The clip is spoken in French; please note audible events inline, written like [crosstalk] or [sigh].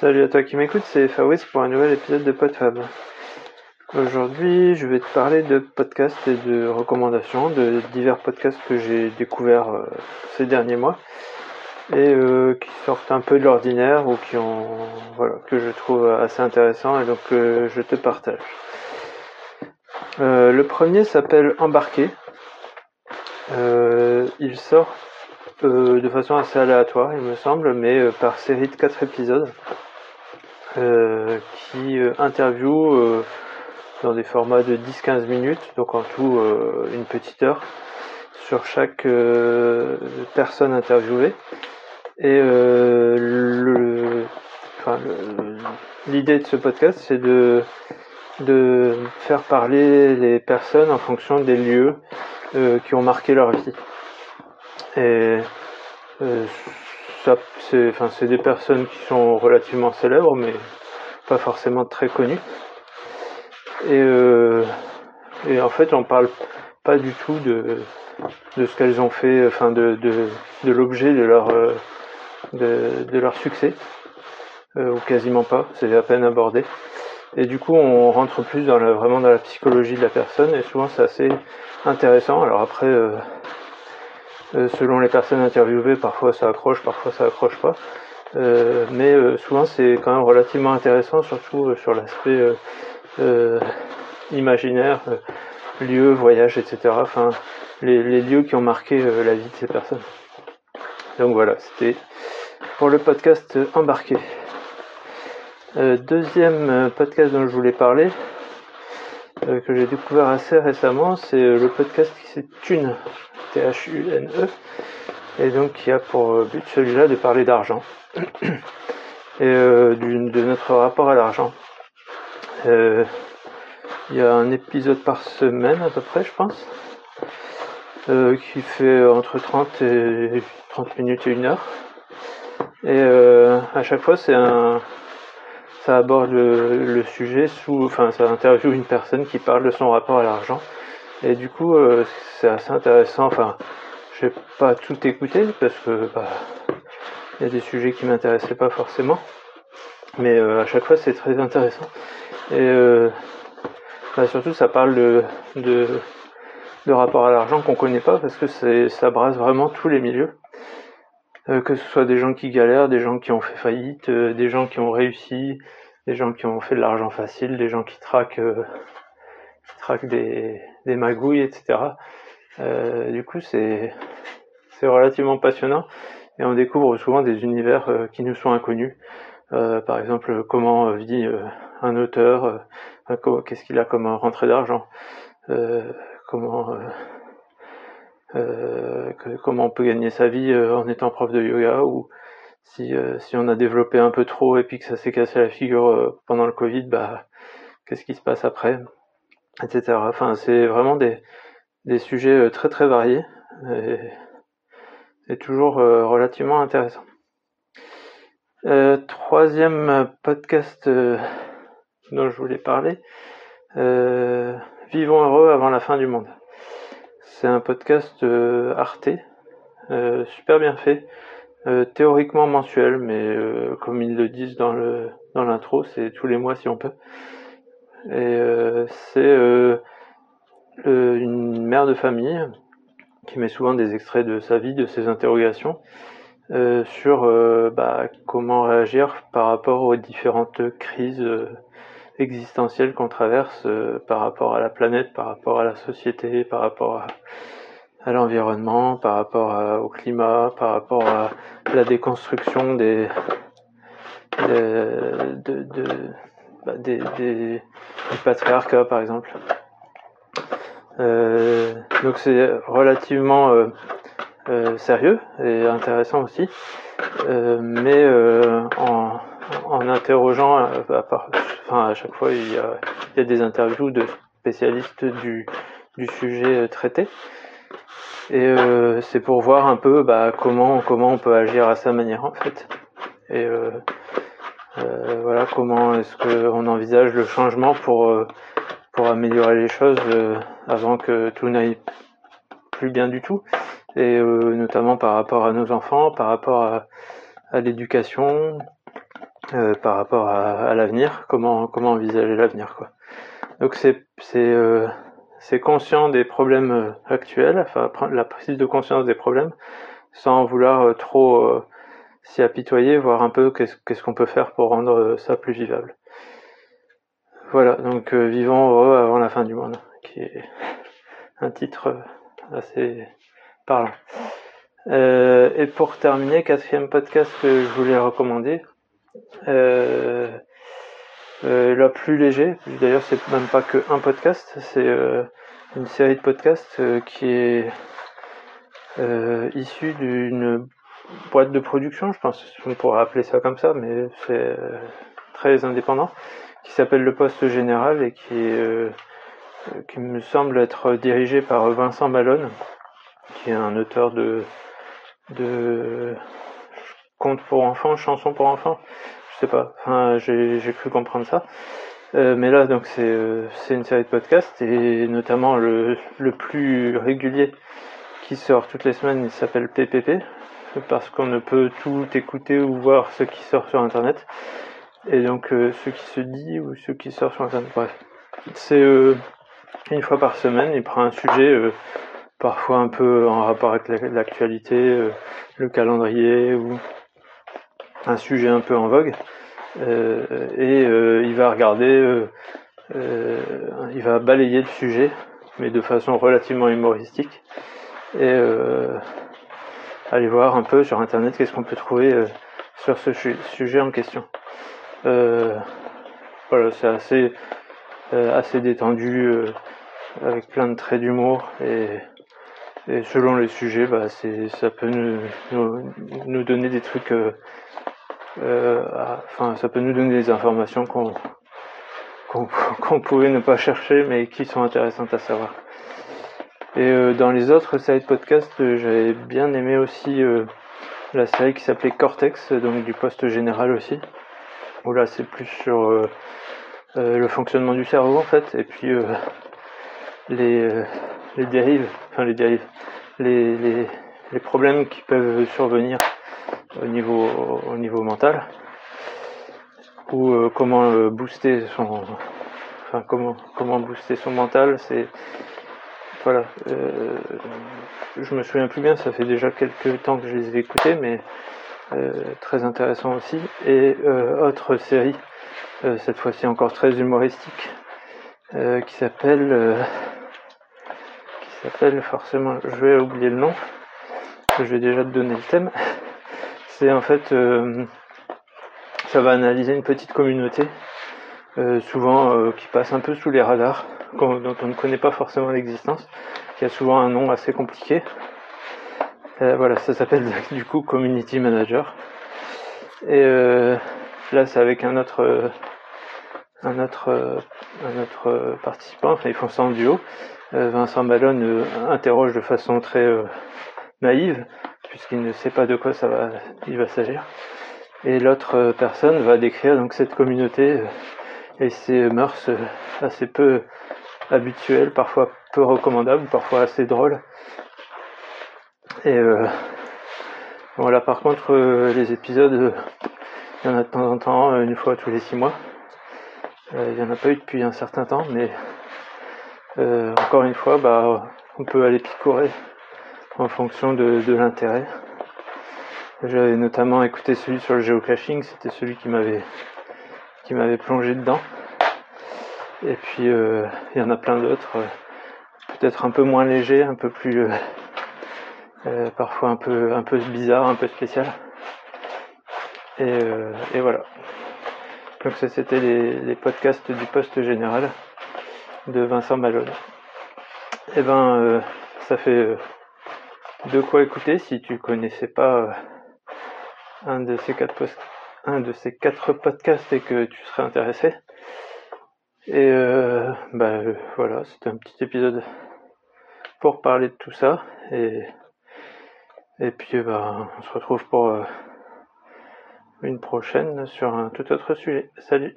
Salut à toi qui m'écoute, c'est Fabrice pour un nouvel épisode de PodFab. Aujourd'hui, je vais te parler de podcasts et de recommandations, de divers podcasts que j'ai découverts euh, ces derniers mois et euh, qui sortent un peu de l'ordinaire ou qui ont, voilà, que je trouve assez intéressants et donc euh, je te partage. le premier s'appelle Embarqué. il sort de façon assez aléatoire, il me semble, mais par série de 4 épisodes. Euh, qui euh, interview euh, dans des formats de 10-15 minutes, donc en tout une petite heure, sur chaque personne interviewée. Et l'idée de ce podcast, c'est de, de faire parler les personnes en fonction des lieux qui ont marqué leur vie. Et c'est des personnes qui sont relativement célèbres, mais pas forcément très connues. Et, euh, en fait, on parle pas du tout de, ce qu'elles ont fait, enfin de, l'objet de leur, euh, succès, euh, ou quasiment pas, c'est à peine abordé. Et du coup, on rentre plus dans la, vraiment dans la psychologie de la personne, et souvent c'est assez intéressant. Alors après, selon les personnes interviewées, parfois ça accroche, parfois ça accroche pas. Euh, mais euh, souvent c'est quand même relativement intéressant, surtout sur l'aspect imaginaire, lieux, voyages, etc. Enfin, les, lieux qui ont marqué la vie de ces personnes. Donc voilà, c'était pour le podcast embarqué. deuxième podcast dont je voulais parler, que j'ai découvert assez récemment, c'est le podcast qui s'est Thune. T-H-U-N-E, et donc qui a pour but celui-là de parler d'argent [clears throat] et euh, de notre rapport à l'argent. Euh, il y a un épisode par semaine à peu près, je pense, euh, qui fait entre 30 et 30 minutes et une heure. Et à chaque fois, c'est un, ça aborde le, le, sujet sous, enfin, ça interviewe une personne qui parle de son rapport à l'argent et du coup, euh, c'est assez intéressant. Enfin, je vais pas tout écouter parce que bah, il y a des sujets qui m'intéressaient pas forcément. Mais euh, à chaque fois, c'est très intéressant. Et euh, bah, surtout, ça parle de, de, rapport à l'argent qu'on connaît pas parce que ça brasse vraiment tous les milieux. que ce soit des gens qui galèrent, des gens qui ont fait faillite, des gens qui ont réussi, des gens qui ont fait de l'argent facile, des gens qui traquent traque des, des magouilles, etc. Euh, du coup, c'est relativement passionnant et on découvre souvent des univers euh, qui nous sont inconnus. Euh, par exemple, comment vit un auteur, qu'est-ce qu'il a comme rentrée d'argent, comment comment on peut gagner sa vie en étant prof de yoga ou si, si on a développé un peu trop et puis que ça s'est cassé la figure pendant le Covid, bah qu'est-ce qui se passe après? Etc. Enfin, c'est vraiment des, des sujets euh, très très variés et, toujours euh, relativement intéressants. Euh, troisième podcast dont je voulais parler, Vivons heureux avant la fin du monde. C'est un podcast Arte, super bien fait, théoriquement mensuel, mais comme ils le disent dans le dans l'intro, c'est tous les mois si on peut. Et euh, c'est euh, une mère de famille qui met souvent des extraits de sa vie, de ses interrogations, euh, sur bah, comment réagir par rapport aux différentes crises existentielles qu'on traverse par rapport à la planète, par rapport à la société, par rapport à, l'environnement, par rapport au climat, par rapport à la déconstruction des, de, de, des, des, patriarcat par exemple. Euh, donc c'est relativement euh, euh, sérieux et intéressant aussi, mais en, interrogeant, à, chaque fois il y, a, des interviews de spécialistes du, sujet traité. Et c'est pour voir un peu bah, comment comment on peut agir à sa manière en fait. Euh, voilà comment est-ce qu'on envisage le changement pour, euh, pour améliorer les choses euh, avant que tout n'aille plus bien du tout? Et notamment par rapport à nos enfants, par rapport à, à l'éducation, par rapport à, l'avenir, comment comment envisager l'avenir quoi. Donc c'est c'est c'est conscient des problèmes actuels, enfin la prise de conscience des problèmes, sans vouloir trop s'y apitoyer, voir un peu qu'est-ce qu'on peut faire pour rendre ça plus vivable. Voilà, donc vivons heureux avant la fin du monde, qui est [laughs] un titre assez parlant. Euh, et pour terminer, quatrième podcast que je voulais recommander, euh, euh, la plus léger, d'ailleurs c'est même pas que un podcast, c'est une série de podcasts qui est issue d'une boîte de production, je pense qu'on pourrait appeler ça comme ça, mais c'est très indépendant, qui s'appelle Le Poste Général et qui, qui me semble être dirigé par Vincent Malone, qui est un auteur de de contes pour enfants, chansons pour enfants, je sais pas, enfin j'ai cru comprendre ça. Euh, mais là donc c'est euh, une série de podcasts et notamment le, le plus régulier qui sort toutes les semaines, il s'appelle PPP parce qu'on ne peut tout écouter ou voir ce qui sort sur internet et donc euh, ce qui se dit ou ce qui sort sur internet. Bref, c'est une fois par semaine, il prend un sujet parfois un peu en rapport avec l'actualité, euh, le calendrier ou un sujet un peu en vogue. Euh, et euh, il va regarder, il va balayer le sujet, mais de façon relativement humoristique, et aller voir un peu sur internet qu'est-ce qu'on peut trouver sur ce sujet en question. voilà, c'est assez, assez détendu, avec plein de traits d'humour et et selon les sujets, bah, c'est, ça peut nous, nous, donner des trucs, euh, euh, enfin, ça peut nous donner des informations qu'on, [laughs] qu'on, pouvait ne pas chercher, mais qui sont intéressantes à savoir. Et euh, dans les autres séries de podcasts, j'avais bien aimé aussi la série qui s'appelait Cortex, donc du poste général aussi, où là c'est plus sur le fonctionnement du cerveau en fait, et puis les les dérives, enfin les dérives, les, les, les, problèmes qui peuvent survenir au niveau, au niveau mental, ou euh, comment euh, booster son, enfin comment, comment booster son mental, c'est voilà, euh, je me souviens plus bien, ça fait déjà quelques temps que je les ai écoutés, mais très intéressant aussi. Et autre série, cette fois-ci encore très humoristique, qui s'appelle s'appelle forcément, je vais oublier le nom, je vais déjà te donner le thème. C'est en fait, euh, ça va analyser une petite communauté, euh, souvent euh, qui passe un peu sous les radars, dont on ne connaît pas forcément l'existence, qui a souvent un nom assez compliqué. voilà, ça s'appelle [laughs] du coup Community Manager. Et là, c'est avec un autre, un autre, un autre participant. Enfin, ils font ça en duo. Euh, Vincent Ballon euh, interroge de façon très euh, naïve, puisqu'il ne sait pas de quoi ça va, il va s'agir. Et l'autre personne va décrire donc cette communauté et ses mœurs assez peu habituelles, parfois peu recommandables, parfois assez drôles. Et voilà, par contre, les épisodes, il y en a de temps en temps, une fois tous les six mois. il n'y en a pas eu depuis un certain temps, mais euh, encore une fois, bah, on peut aller picorer en fonction de, l'intérêt. J'avais notamment écouté celui sur le géocaching, c'était celui qui m'avait qui m'avait plongé dedans. Et puis euh, il y en a plein d'autres, euh, peut-être un peu moins légers, un peu plus parfois un peu un peu bizarre, un peu spécial. Et, voilà. Donc ça c'était les, podcasts du poste général de Vincent Malone. Et eh ben, euh, ça fait euh, de quoi écouter si tu connaissais pas euh, un de ces quatre podcasts et que tu serais intéressé. Et bah voilà, c'était un petit épisode pour parler de tout ça et et puis bah on se retrouve pour une prochaine sur un tout autre sujet. Salut